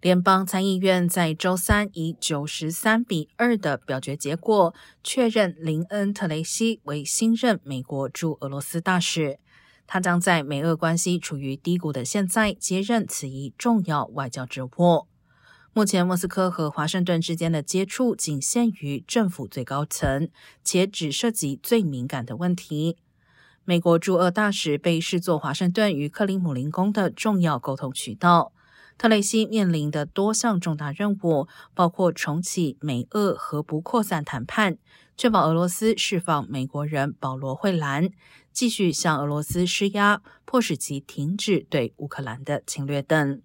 联邦参议院在周三以九十三比二的表决结果，确认林恩·特雷西为新任美国驻俄罗斯大使。他将在美俄关系处于低谷的现在接任此一重要外交职务。目前，莫斯科和华盛顿之间的接触仅限于政府最高层，且只涉及最敏感的问题。美国驻俄大使被视作华盛顿与克里姆林宫的重要沟通渠道。特雷西面临的多项重大任务，包括重启美俄核不扩散谈判，确保俄罗斯释放美国人保罗·惠兰，继续向俄罗斯施压，迫使其停止对乌克兰的侵略等。